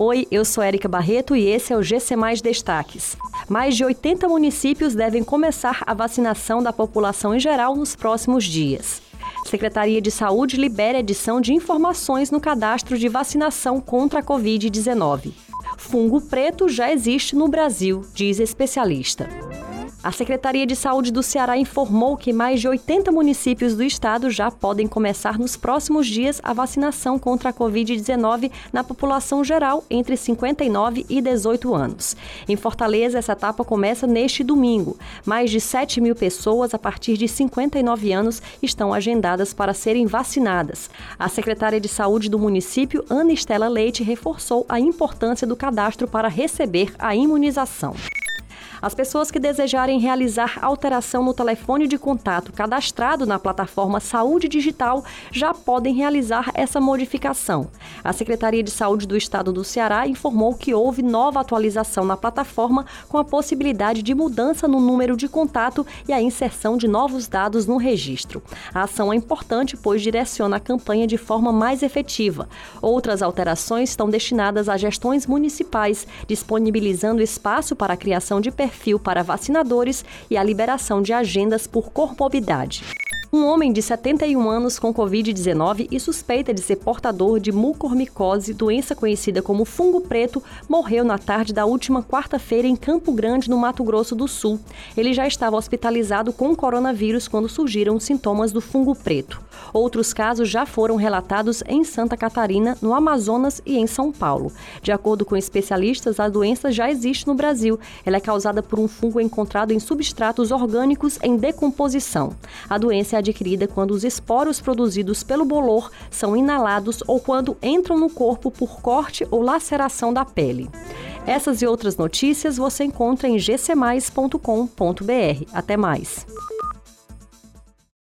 Oi, eu sou Érica Barreto e esse é o GC Mais Destaques. Mais de 80 municípios devem começar a vacinação da população em geral nos próximos dias. Secretaria de Saúde libera edição de informações no cadastro de vacinação contra a Covid-19. Fungo preto já existe no Brasil, diz especialista. A Secretaria de Saúde do Ceará informou que mais de 80 municípios do estado já podem começar nos próximos dias a vacinação contra a Covid-19 na população geral entre 59 e 18 anos. Em Fortaleza, essa etapa começa neste domingo. Mais de 7 mil pessoas a partir de 59 anos estão agendadas para serem vacinadas. A secretária de Saúde do município, Ana Estela Leite, reforçou a importância do cadastro para receber a imunização. As pessoas que desejarem realizar alteração no telefone de contato cadastrado na plataforma Saúde Digital já podem realizar essa modificação. A Secretaria de Saúde do Estado do Ceará informou que houve nova atualização na plataforma com a possibilidade de mudança no número de contato e a inserção de novos dados no registro. A ação é importante pois direciona a campanha de forma mais efetiva. Outras alterações estão destinadas a gestões municipais, disponibilizando espaço para a criação de perfil para vacinadores e a liberação de agendas por comorbidade. Um homem de 71 anos com Covid-19 e suspeita de ser portador de mucormicose, doença conhecida como fungo preto, morreu na tarde da última quarta-feira em Campo Grande, no Mato Grosso do Sul. Ele já estava hospitalizado com coronavírus quando surgiram sintomas do fungo preto. Outros casos já foram relatados em Santa Catarina, no Amazonas e em São Paulo. De acordo com especialistas, a doença já existe no Brasil. Ela é causada por um fungo encontrado em substratos orgânicos em decomposição. A doença adquirida quando os esporos produzidos pelo bolor são inalados ou quando entram no corpo por corte ou laceração da pele. Essas e outras notícias você encontra em gcmais.com.br. Até mais.